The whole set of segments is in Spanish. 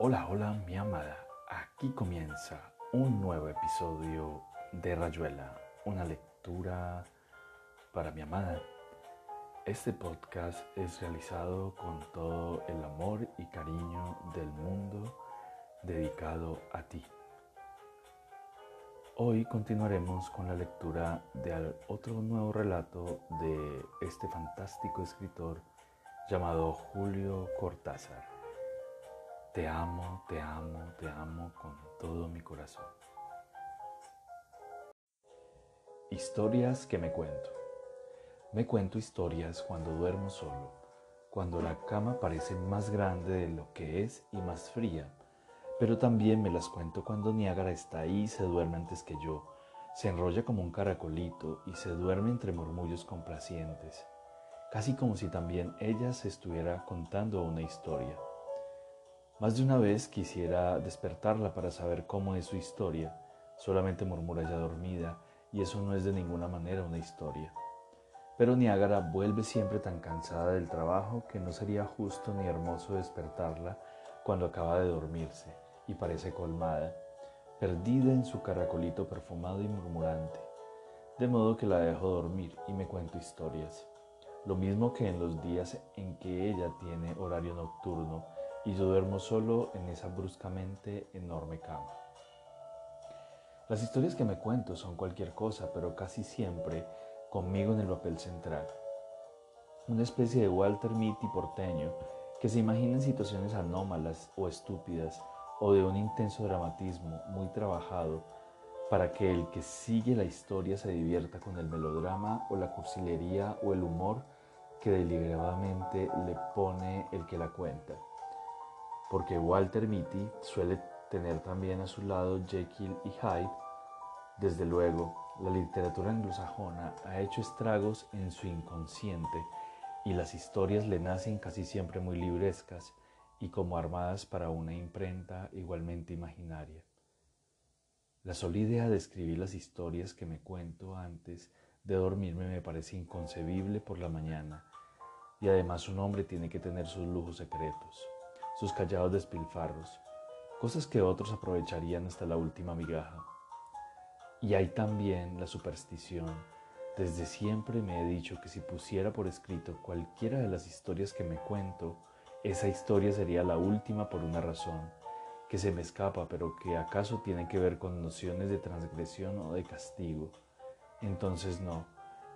Hola, hola, mi amada. Aquí comienza un nuevo episodio de Rayuela, una lectura para mi amada. Este podcast es realizado con todo el amor y cariño del mundo dedicado a ti. Hoy continuaremos con la lectura de otro nuevo relato de este fantástico escritor llamado Julio Cortázar. Te amo, te amo, te amo con todo mi corazón. Historias que me cuento. Me cuento historias cuando duermo solo, cuando la cama parece más grande de lo que es y más fría, pero también me las cuento cuando Niágara está ahí y se duerme antes que yo, se enrolla como un caracolito y se duerme entre murmullos complacientes, casi como si también ella se estuviera contando una historia. Más de una vez quisiera despertarla para saber cómo es su historia. Solamente murmura ya dormida y eso no es de ninguna manera una historia. Pero Niágara vuelve siempre tan cansada del trabajo que no sería justo ni hermoso despertarla cuando acaba de dormirse y parece colmada, perdida en su caracolito perfumado y murmurante. De modo que la dejo dormir y me cuento historias. Lo mismo que en los días en que ella tiene horario nocturno y yo duermo solo en esa bruscamente enorme cama. Las historias que me cuento son cualquier cosa, pero casi siempre conmigo en el papel central. Una especie de Walter Mitty porteño que se imagina en situaciones anómalas o estúpidas o de un intenso dramatismo muy trabajado para que el que sigue la historia se divierta con el melodrama o la cursilería o el humor que deliberadamente le pone el que la cuenta porque Walter Mitty suele tener también a su lado Jekyll y Hyde. Desde luego, la literatura anglosajona ha hecho estragos en su inconsciente y las historias le nacen casi siempre muy librescas y como armadas para una imprenta igualmente imaginaria. La sola idea de escribir las historias que me cuento antes de dormirme me parece inconcebible por la mañana y además un hombre tiene que tener sus lujos secretos sus callados despilfarros, cosas que otros aprovecharían hasta la última migaja. Y hay también la superstición. Desde siempre me he dicho que si pusiera por escrito cualquiera de las historias que me cuento, esa historia sería la última por una razón, que se me escapa, pero que acaso tiene que ver con nociones de transgresión o de castigo. Entonces no,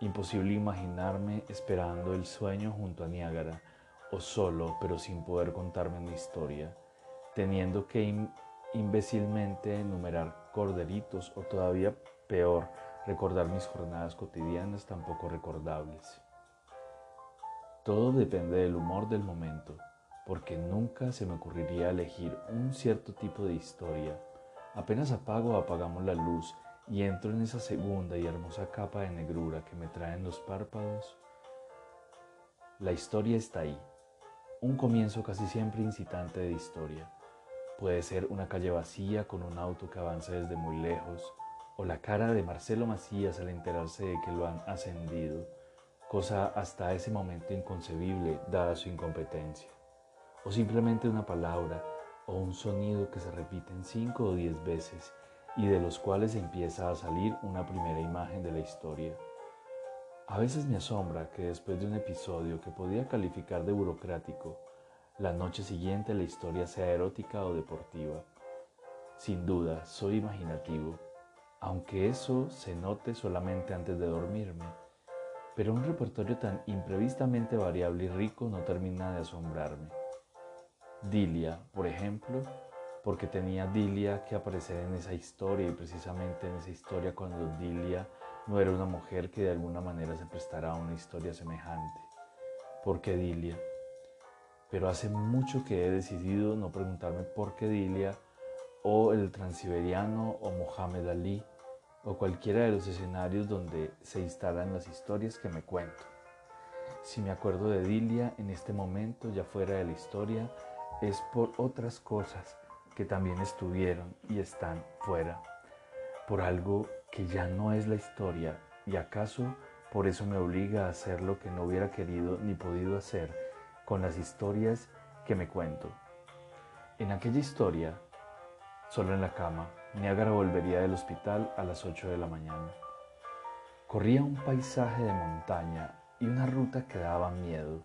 imposible imaginarme esperando el sueño junto a Niágara, o solo pero sin poder contarme una historia, teniendo que imbécilmente enumerar corderitos o todavía peor, recordar mis jornadas cotidianas tan poco recordables. Todo depende del humor del momento, porque nunca se me ocurriría elegir un cierto tipo de historia. Apenas apago apagamos la luz y entro en esa segunda y hermosa capa de negrura que me traen los párpados, la historia está ahí, un comienzo casi siempre incitante de historia. Puede ser una calle vacía con un auto que avanza desde muy lejos, o la cara de Marcelo Macías al enterarse de que lo han ascendido, cosa hasta ese momento inconcebible dada su incompetencia, o simplemente una palabra o un sonido que se repiten cinco o diez veces y de los cuales empieza a salir una primera imagen de la historia. A veces me asombra que después de un episodio que podía calificar de burocrático, la noche siguiente la historia sea erótica o deportiva. Sin duda, soy imaginativo, aunque eso se note solamente antes de dormirme. Pero un repertorio tan imprevistamente variable y rico no termina de asombrarme. Dilia, por ejemplo, porque tenía Dilia que aparecer en esa historia y precisamente en esa historia cuando Dilia no era una mujer que de alguna manera se prestara a una historia semejante. ¿Por qué Dilia? Pero hace mucho que he decidido no preguntarme por qué Dilia o el transiberiano o Mohamed Ali o cualquiera de los escenarios donde se instalan las historias que me cuento. Si me acuerdo de Dilia en este momento, ya fuera de la historia, es por otras cosas que también estuvieron y están fuera, por algo que ya no es la historia y acaso por eso me obliga a hacer lo que no hubiera querido ni podido hacer con las historias que me cuento. En aquella historia, solo en la cama, Niágara volvería del hospital a las 8 de la mañana. Corría un paisaje de montaña y una ruta que daba miedo,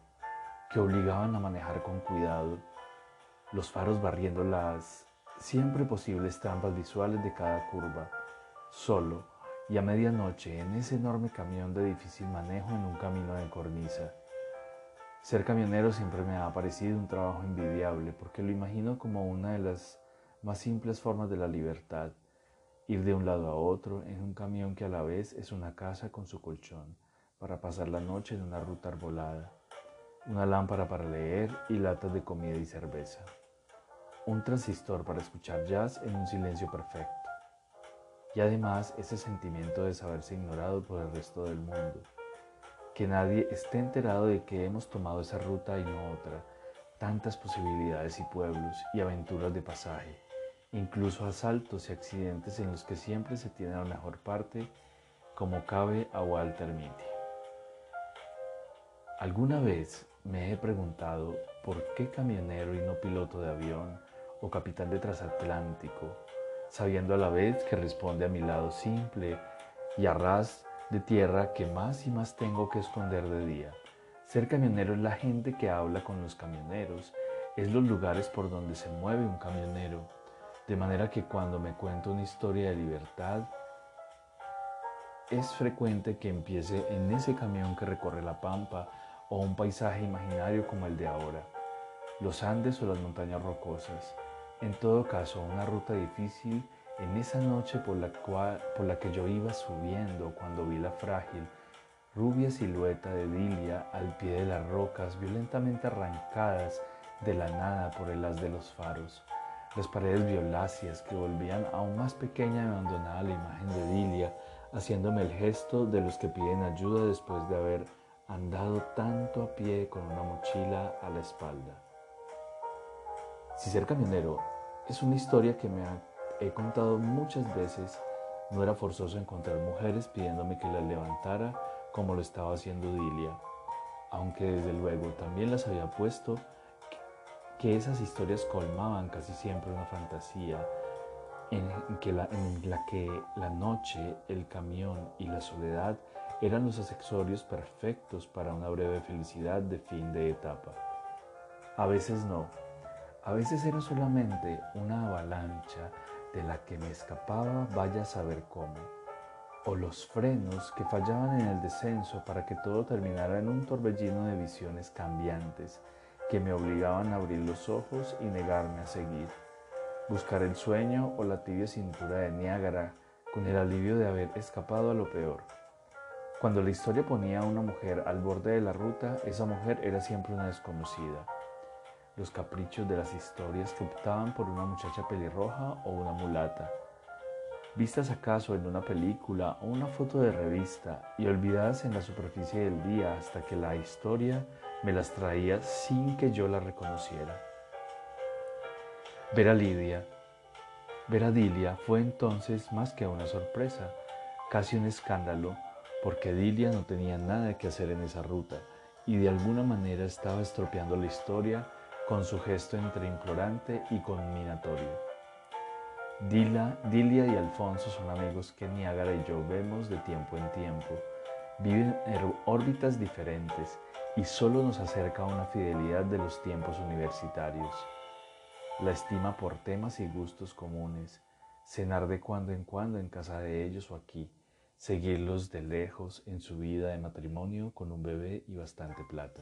que obligaban a manejar con cuidado, los faros barriendo las siempre posibles trampas visuales de cada curva, solo y a medianoche en ese enorme camión de difícil manejo en un camino de cornisa. Ser camionero siempre me ha parecido un trabajo envidiable porque lo imagino como una de las más simples formas de la libertad, ir de un lado a otro en un camión que a la vez es una casa con su colchón para pasar la noche en una ruta arbolada, una lámpara para leer y latas de comida y cerveza, un transistor para escuchar jazz en un silencio perfecto y además ese sentimiento de saberse ignorado por el resto del mundo. Que nadie esté enterado de que hemos tomado esa ruta y no otra. Tantas posibilidades y pueblos y aventuras de pasaje, incluso asaltos y accidentes en los que siempre se tiene la mejor parte, como cabe a Walter Mitty. Alguna vez me he preguntado por qué camionero y no piloto de avión o capitán de transatlántico sabiendo a la vez que responde a mi lado simple y a ras de tierra que más y más tengo que esconder de día. Ser camionero es la gente que habla con los camioneros, es los lugares por donde se mueve un camionero, de manera que cuando me cuento una historia de libertad, es frecuente que empiece en ese camión que recorre la pampa o un paisaje imaginario como el de ahora, los Andes o las montañas rocosas. En todo caso, una ruta difícil en esa noche por la, cual, por la que yo iba subiendo cuando vi la frágil, rubia silueta de Dilia al pie de las rocas violentamente arrancadas de la nada por el haz de los faros, las paredes violáceas que volvían aún más pequeña y abandonada la imagen de Dilia, haciéndome el gesto de los que piden ayuda después de haber andado tanto a pie con una mochila a la espalda. Si ser camionero es una historia que me he contado muchas veces. No era forzoso encontrar mujeres pidiéndome que las levantara como lo estaba haciendo Dilia, aunque desde luego también las había puesto que esas historias colmaban casi siempre una fantasía en, que la, en la que la noche, el camión y la soledad eran los accesorios perfectos para una breve felicidad de fin de etapa. A veces no, a veces era solamente una avalancha de la que me escapaba vaya a saber cómo, o los frenos que fallaban en el descenso para que todo terminara en un torbellino de visiones cambiantes que me obligaban a abrir los ojos y negarme a seguir, buscar el sueño o la tibia cintura de Niágara con el alivio de haber escapado a lo peor. Cuando la historia ponía a una mujer al borde de la ruta, esa mujer era siempre una desconocida los caprichos de las historias que optaban por una muchacha pelirroja o una mulata, vistas acaso en una película o una foto de revista y olvidadas en la superficie del día hasta que la historia me las traía sin que yo la reconociera. Ver a Lidia, ver a Dilia fue entonces más que una sorpresa, casi un escándalo, porque Dilia no tenía nada que hacer en esa ruta y de alguna manera estaba estropeando la historia con su gesto entre implorante y conminatorio. Dila, Dilia y Alfonso son amigos que Niágara y yo vemos de tiempo en tiempo. Viven en órbitas diferentes y solo nos acerca una fidelidad de los tiempos universitarios. La estima por temas y gustos comunes, cenar de cuando en cuando en casa de ellos o aquí, seguirlos de lejos en su vida de matrimonio con un bebé y bastante plata.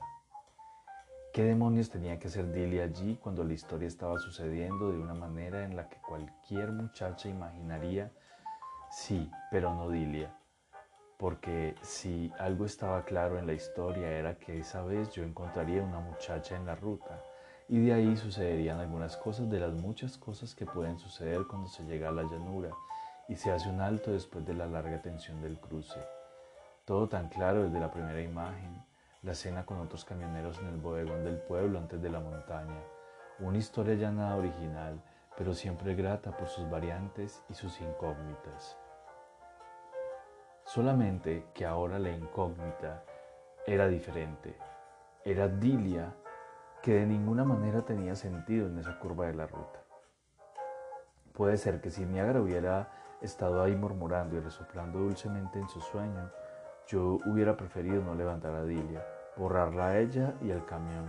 ¿Qué demonios tenía que hacer Dilia allí cuando la historia estaba sucediendo de una manera en la que cualquier muchacha imaginaría, sí, pero no Dilia? Porque si algo estaba claro en la historia era que esa vez yo encontraría una muchacha en la ruta y de ahí sucederían algunas cosas de las muchas cosas que pueden suceder cuando se llega a la llanura y se hace un alto después de la larga tensión del cruce. Todo tan claro desde la primera imagen la cena con otros camioneros en el bodegón del pueblo antes de la montaña, una historia ya nada original, pero siempre grata por sus variantes y sus incógnitas. Solamente que ahora la incógnita era diferente. Era Dilia que de ninguna manera tenía sentido en esa curva de la ruta. Puede ser que si Niagara hubiera estado ahí murmurando y resoplando dulcemente en su sueño, yo hubiera preferido no levantar a Dilia, borrarla a ella y al camión,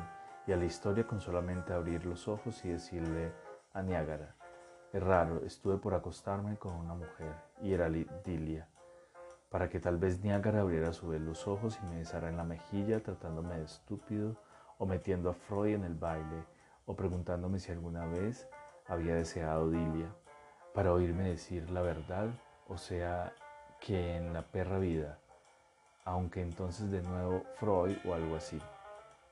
y a la historia con solamente abrir los ojos y decirle a Niagara, es raro, estuve por acostarme con una mujer, y era Dilia, para que tal vez Niagara abriera a su vez los ojos y me besara en la mejilla tratándome de estúpido, o metiendo a Freud en el baile, o preguntándome si alguna vez había deseado Dilia, para oírme decir la verdad, o sea, que en la perra vida, aunque entonces de nuevo Freud o algo así,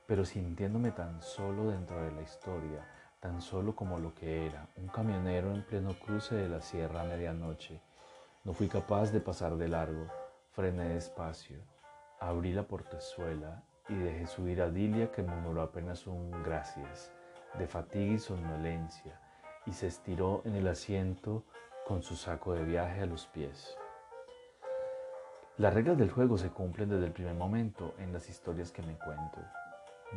pero sintiéndome tan solo dentro de la historia, tan solo como lo que era, un camionero en pleno cruce de la sierra a medianoche. No fui capaz de pasar de largo, frené despacio, abrí la portezuela y dejé subir a Dilia que murmuró apenas un gracias, de fatiga y somnolencia, y se estiró en el asiento con su saco de viaje a los pies. Las reglas del juego se cumplen desde el primer momento en las historias que me cuento.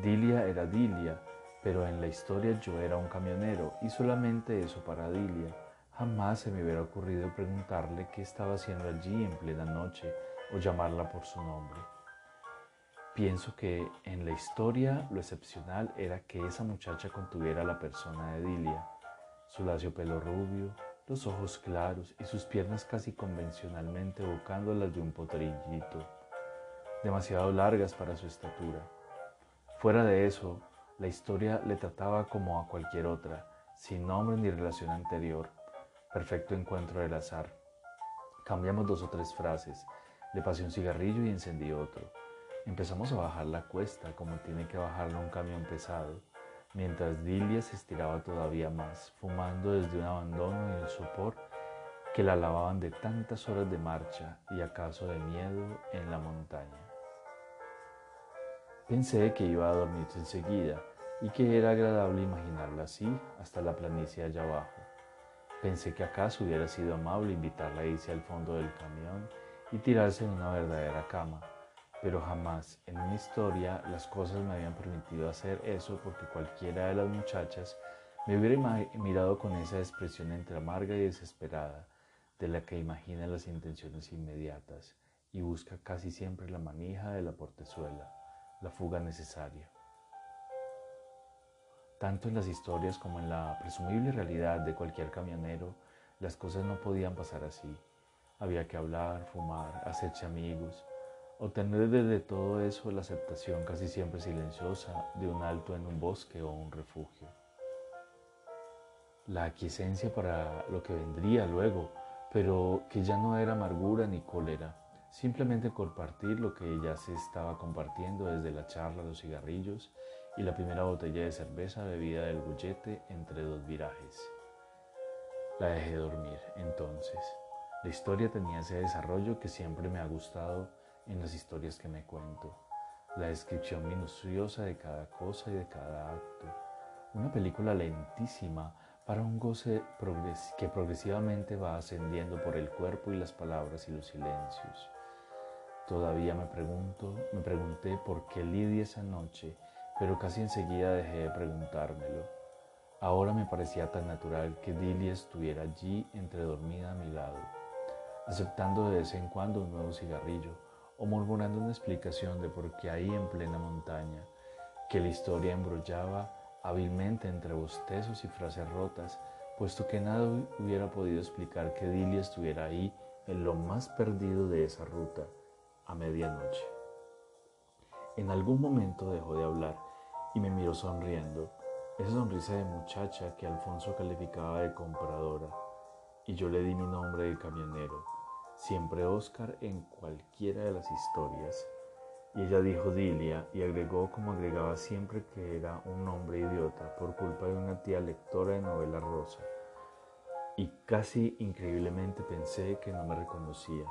Dilia era Dilia, pero en la historia yo era un camionero y solamente eso para Dilia. Jamás se me hubiera ocurrido preguntarle qué estaba haciendo allí en plena noche o llamarla por su nombre. Pienso que en la historia lo excepcional era que esa muchacha contuviera la persona de Dilia, su lacio pelo rubio, los ojos claros y sus piernas casi convencionalmente evocando las de un potrillito, demasiado largas para su estatura. Fuera de eso, la historia le trataba como a cualquier otra, sin nombre ni relación anterior, perfecto encuentro del azar. Cambiamos dos o tres frases, le pasé un cigarrillo y encendí otro. Empezamos a bajar la cuesta como tiene que bajarla un camión pesado, mientras Dilia se estiraba todavía más, fumando desde un abandono y el sopor que la lavaban de tantas horas de marcha y acaso de miedo en la montaña. Pensé que iba a dormirse enseguida y que era agradable imaginarla así hasta la planicie allá abajo. Pensé que acaso hubiera sido amable invitarla a irse al fondo del camión y tirarse en una verdadera cama pero jamás en mi historia las cosas me habían permitido hacer eso porque cualquiera de las muchachas me hubiera mirado con esa expresión entre amarga y desesperada de la que imagina las intenciones inmediatas y busca casi siempre la manija de la portezuela, la fuga necesaria. Tanto en las historias como en la presumible realidad de cualquier camionero, las cosas no podían pasar así. Había que hablar, fumar, hacerse amigos, Obtener desde todo eso la aceptación casi siempre silenciosa de un alto en un bosque o un refugio. La aquiescencia para lo que vendría luego, pero que ya no era amargura ni cólera, simplemente compartir lo que ya se estaba compartiendo desde la charla, los cigarrillos y la primera botella de cerveza bebida del bullete entre dos virajes. La dejé dormir entonces. La historia tenía ese desarrollo que siempre me ha gustado en las historias que me cuento, la descripción minuciosa de cada cosa y de cada acto, una película lentísima para un goce que progresivamente va ascendiendo por el cuerpo y las palabras y los silencios. Todavía me pregunto, me pregunté por qué Lidia esa noche, pero casi enseguida dejé de preguntármelo. Ahora me parecía tan natural que Dilia estuviera allí entredormida a mi lado, aceptando de vez en cuando un nuevo cigarrillo, o murmurando una explicación de por qué ahí en plena montaña, que la historia embrollaba hábilmente entre bostezos y frases rotas, puesto que nada hubiera podido explicar que Dilia estuviera ahí en lo más perdido de esa ruta a medianoche. En algún momento dejó de hablar y me miró sonriendo, esa sonrisa de muchacha que Alfonso calificaba de compradora, y yo le di mi nombre de camionero siempre Oscar en cualquiera de las historias. Y ella dijo Dilia y agregó como agregaba siempre que era un hombre idiota por culpa de una tía lectora de novela rosa. Y casi increíblemente pensé que no me reconocía,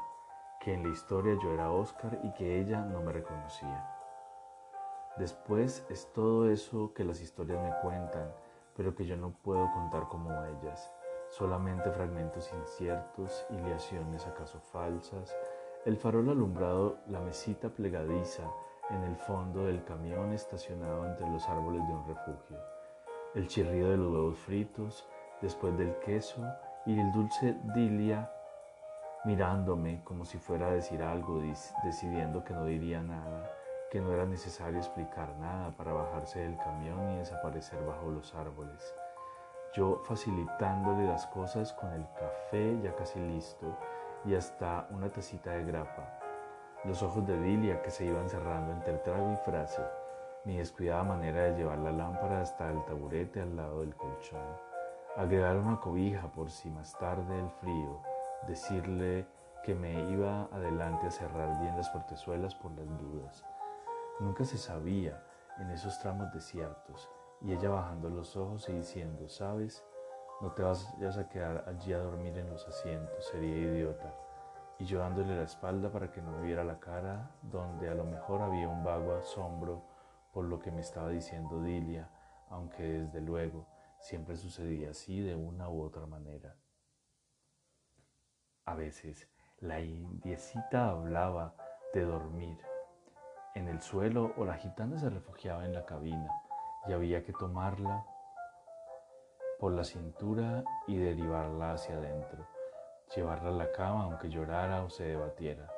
que en la historia yo era Oscar y que ella no me reconocía. Después es todo eso que las historias me cuentan, pero que yo no puedo contar como ellas solamente fragmentos inciertos, iliaciones acaso falsas, el farol alumbrado, la mesita plegadiza, en el fondo del camión estacionado entre los árboles de un refugio. El chirrido de los huevos fritos, después del queso y el dulce Dilia mirándome como si fuera a decir algo, decidiendo que no diría nada, que no era necesario explicar nada para bajarse del camión y desaparecer bajo los árboles. Yo facilitándole las cosas con el café ya casi listo y hasta una tacita de grapa. Los ojos de Dilia que se iban cerrando entre trago y frase, mi descuidada manera de llevar la lámpara hasta el taburete al lado del colchón, agregar una cobija por si más tarde el frío, decirle que me iba adelante a cerrar bien las portezuelas por las dudas. Nunca se sabía en esos tramos desiertos y ella bajando los ojos y diciendo, sabes, no te vas a quedar allí a dormir en los asientos, sería idiota. Y yo dándole la espalda para que no me viera la cara, donde a lo mejor había un vago asombro por lo que me estaba diciendo Dilia, aunque desde luego siempre sucedía así de una u otra manera. A veces la indiecita hablaba de dormir en el suelo o la gitana se refugiaba en la cabina y había que tomarla por la cintura y derivarla hacia adentro, llevarla a la cama aunque llorara o se debatiera.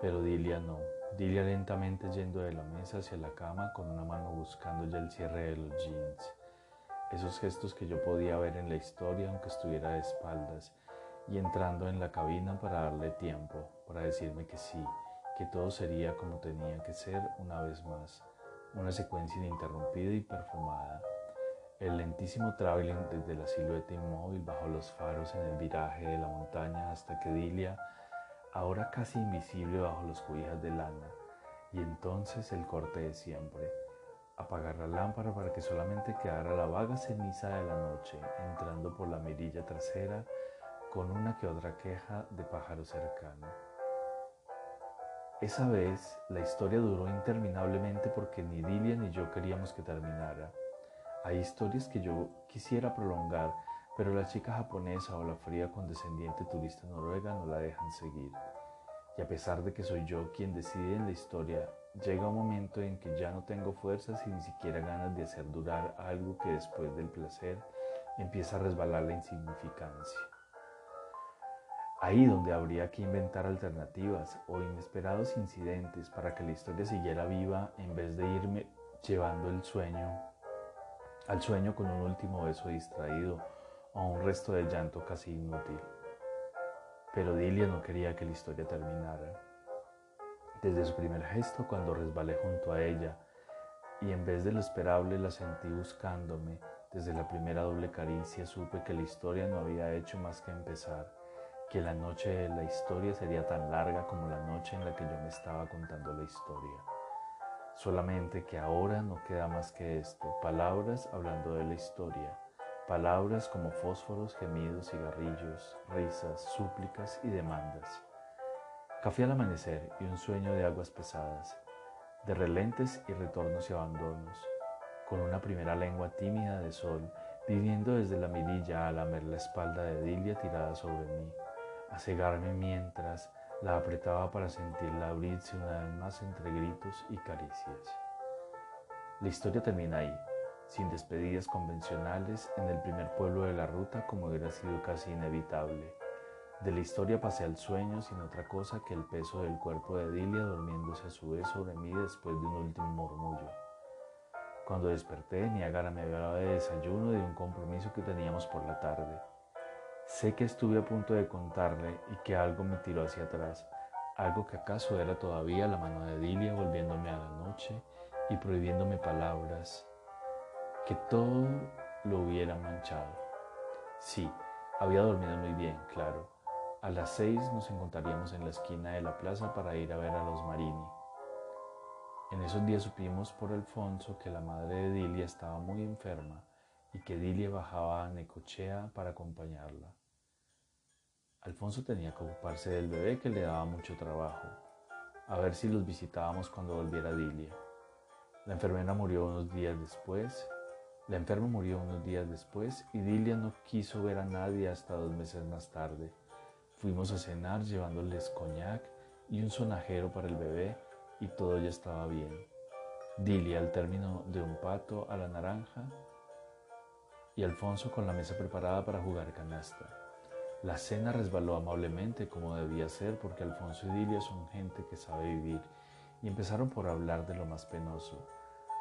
Pero Dilia no, Dilia lentamente yendo de la mesa hacia la cama con una mano buscando ya el cierre de los jeans. Esos gestos que yo podía ver en la historia aunque estuviera de espaldas y entrando en la cabina para darle tiempo, para decirme que sí, que todo sería como tenía que ser una vez más, una secuencia ininterrumpida y perfumada. El lentísimo traveling desde la silueta inmóvil bajo los faros en el viraje de la montaña hasta que Dilia, ahora casi invisible bajo los cubijas de lana, y entonces el corte de siempre. Apagar la lámpara para que solamente quedara la vaga ceniza de la noche entrando por la mirilla trasera con una que otra queja de pájaro cercano. Esa vez la historia duró interminablemente porque ni Dilia ni yo queríamos que terminara. Hay historias que yo quisiera prolongar, pero la chica japonesa o la fría condescendiente turista noruega no la dejan seguir. Y a pesar de que soy yo quien decide en la historia, llega un momento en que ya no tengo fuerzas y ni siquiera ganas de hacer durar algo que después del placer empieza a resbalar la insignificancia. Ahí donde habría que inventar alternativas o inesperados incidentes para que la historia siguiera viva en vez de irme llevando el sueño al sueño con un último beso distraído o un resto de llanto casi inútil. Pero Dilia no quería que la historia terminara. Desde su primer gesto cuando resbalé junto a ella y en vez de lo esperable la sentí buscándome, desde la primera doble caricia supe que la historia no había hecho más que empezar que la noche de la historia sería tan larga como la noche en la que yo me estaba contando la historia. Solamente que ahora no queda más que esto, palabras hablando de la historia, palabras como fósforos, gemidos, cigarrillos, risas, súplicas y demandas. Café al amanecer y un sueño de aguas pesadas, de relentes y retornos y abandonos, con una primera lengua tímida de sol, viviendo desde la mirilla a lamer la espalda de Dilia tirada sobre mí a cegarme mientras la apretaba para sentirla abrirse una vez más entre gritos y caricias. La historia termina ahí, sin despedidas convencionales en el primer pueblo de la ruta como hubiera sido casi inevitable. De la historia pasé al sueño sin otra cosa que el peso del cuerpo de Dilia durmiéndose a su vez sobre mí después de un último murmullo. Cuando desperté, Niagara me hablaba de desayuno y de un compromiso que teníamos por la tarde. Sé que estuve a punto de contarle y que algo me tiró hacia atrás, algo que acaso era todavía la mano de Dilia volviéndome a la noche y prohibiéndome palabras, que todo lo hubiera manchado. Sí, había dormido muy bien, claro. A las seis nos encontraríamos en la esquina de la plaza para ir a ver a los Marini. En esos días supimos por Alfonso que la madre de Dilia estaba muy enferma y que Dilia bajaba a Necochea para acompañarla. Alfonso tenía que ocuparse del bebé que le daba mucho trabajo, a ver si los visitábamos cuando volviera Dilia. La enfermera murió unos días después, la enferma murió unos días después y Dilia no quiso ver a nadie hasta dos meses más tarde. Fuimos a cenar llevándoles coñac y un sonajero para el bebé y todo ya estaba bien. Dilia al término de un pato a la naranja y Alfonso con la mesa preparada para jugar canasta. La cena resbaló amablemente como debía ser porque Alfonso y Dilia son gente que sabe vivir y empezaron por hablar de lo más penoso,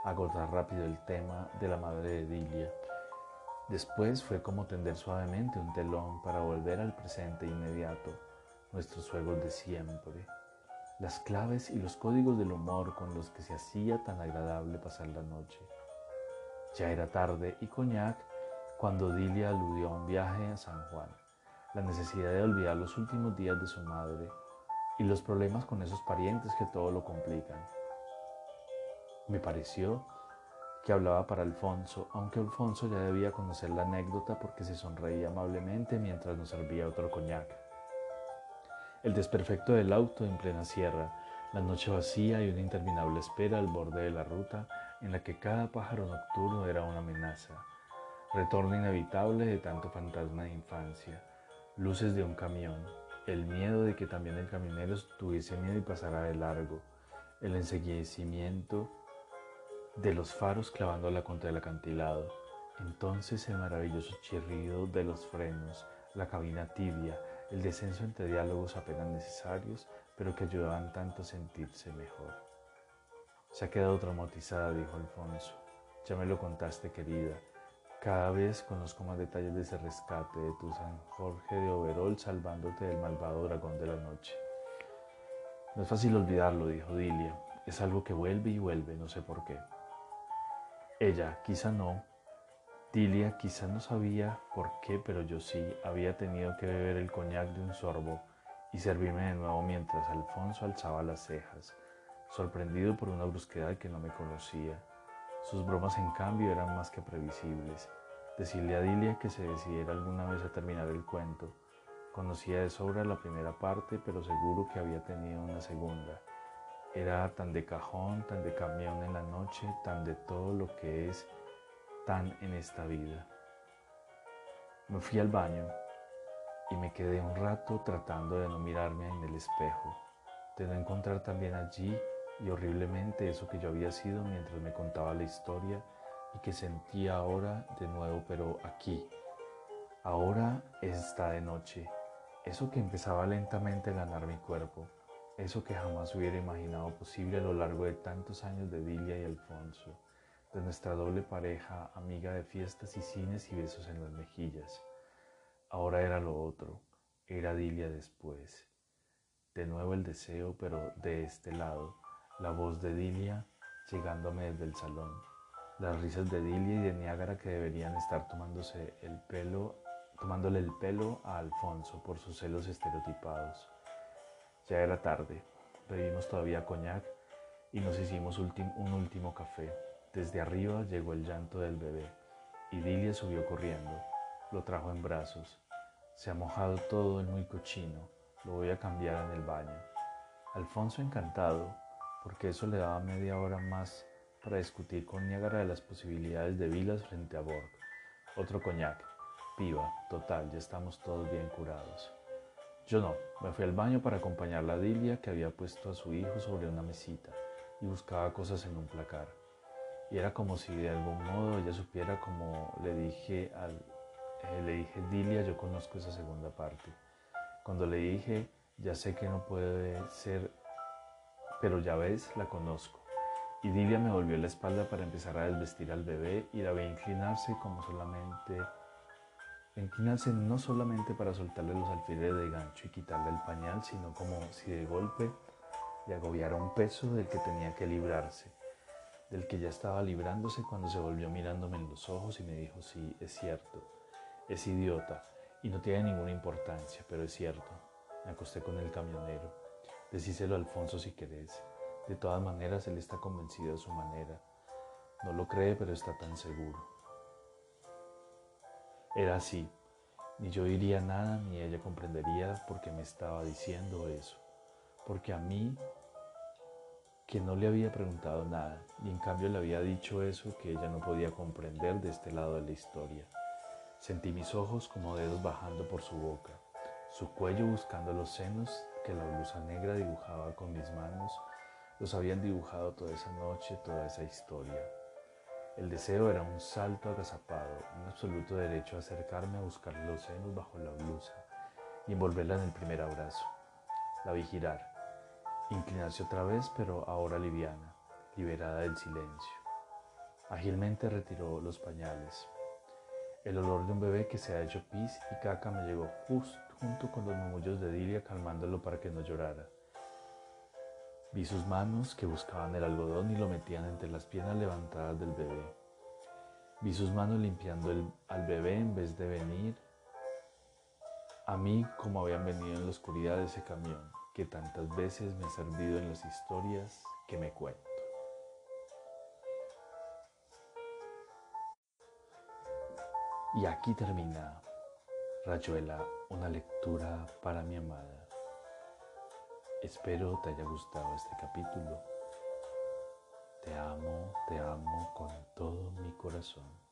agotar rápido el tema de la madre de Dilia. Después fue como tender suavemente un telón para volver al presente inmediato, nuestros juegos de siempre, las claves y los códigos del humor con los que se hacía tan agradable pasar la noche. Ya era tarde y Coñac cuando Dilia aludió a un viaje a San Juan, la necesidad de olvidar los últimos días de su madre y los problemas con esos parientes que todo lo complican. Me pareció que hablaba para Alfonso, aunque Alfonso ya debía conocer la anécdota porque se sonreía amablemente mientras nos servía otro coñac. El desperfecto del auto en plena sierra, la noche vacía y una interminable espera al borde de la ruta en la que cada pájaro nocturno era una amenaza, retorno inevitable de tanto fantasma de infancia, luces de un camión, el miedo de que también el camionero tuviese miedo y pasara de largo, el enseguecimiento de los faros clavándola contra el acantilado, entonces el maravilloso chirrido de los frenos, la cabina tibia, el descenso entre diálogos apenas necesarios, pero que ayudaban tanto a sentirse mejor. Se ha quedado traumatizada, dijo Alfonso. Ya me lo contaste, querida. Cada vez conozco más detalles de ese rescate de tu San Jorge de Overol salvándote del malvado dragón de la noche. No es fácil olvidarlo, dijo Dilia. Es algo que vuelve y vuelve, no sé por qué. Ella, quizá no. Dilia quizá no sabía por qué, pero yo sí había tenido que beber el coñac de un sorbo y servirme de nuevo mientras Alfonso alzaba las cejas, sorprendido por una brusquedad que no me conocía. Sus bromas, en cambio, eran más que previsibles. Decirle a Dilia que se decidiera alguna vez a terminar el cuento. Conocía de sobra la primera parte, pero seguro que había tenido una segunda. Era tan de cajón, tan de camión en la noche, tan de todo lo que es tan en esta vida. Me fui al baño y me quedé un rato tratando de no mirarme en el espejo, de no encontrar también allí y horriblemente eso que yo había sido mientras me contaba la historia y que sentía ahora de nuevo, pero aquí. Ahora está de noche, eso que empezaba lentamente a ganar mi cuerpo, eso que jamás hubiera imaginado posible a lo largo de tantos años de Dilia y Alfonso, de nuestra doble pareja, amiga de fiestas y cines y besos en las mejillas. Ahora era lo otro, era Dilia después. De nuevo el deseo, pero de este lado la voz de Dilia llegándome desde el salón, las risas de Dilia y de Niágara que deberían estar tomándose el pelo, tomándole el pelo a Alfonso por sus celos estereotipados. Ya era tarde, bebimos todavía coñac y nos hicimos un último café. Desde arriba llegó el llanto del bebé y Dilia subió corriendo, lo trajo en brazos. Se ha mojado todo el muy cochino, lo voy a cambiar en el baño. Alfonso encantado porque eso le daba media hora más para discutir con Niágara de las posibilidades de Vilas frente a Borg. Otro coñac, piba, total, ya estamos todos bien curados. Yo no, me fui al baño para acompañar a Dilia que había puesto a su hijo sobre una mesita y buscaba cosas en un placar. Y era como si de algún modo ella supiera como le dije al eh, le dije Dilia, yo conozco esa segunda parte. Cuando le dije, ya sé que no puede ser pero ya ves, la conozco. Y Dilia me volvió la espalda para empezar a desvestir al bebé y la vi inclinarse como solamente, inclinarse no solamente para soltarle los alfileres de gancho y quitarle el pañal, sino como si de golpe le agobiara un peso del que tenía que librarse, del que ya estaba librándose cuando se volvió mirándome en los ojos y me dijo, sí, es cierto, es idiota y no tiene ninguna importancia, pero es cierto. Me acosté con el camionero. Decíselo Alfonso si querés. De todas maneras, él está convencido a su manera. No lo cree, pero está tan seguro. Era así. Ni yo diría nada, ni ella comprendería por qué me estaba diciendo eso. Porque a mí, que no le había preguntado nada, y en cambio le había dicho eso que ella no podía comprender de este lado de la historia. Sentí mis ojos como dedos bajando por su boca, su cuello buscando los senos que la blusa negra dibujaba con mis manos, Los habían dibujado toda esa noche, toda esa historia. El deseo era un salto agazapado, un absoluto derecho a acercarme a buscar los senos bajo la blusa y envolverla en el primer abrazo. La vi girar, inclinarse otra vez, pero ahora liviana, liberada del silencio. Ágilmente retiró los pañales. El olor de un bebé que se ha hecho pis y caca me llegó justo junto con los murmullos de Dilia calmándolo para que no llorara. Vi sus manos que buscaban el algodón y lo metían entre las piernas levantadas del bebé. Vi sus manos limpiando al bebé en vez de venir a mí como habían venido en la oscuridad de ese camión que tantas veces me ha servido en las historias que me cuento. Y aquí termina, Rayuela, una lectura para mi amada. Espero te haya gustado este capítulo. Te amo, te amo con todo mi corazón.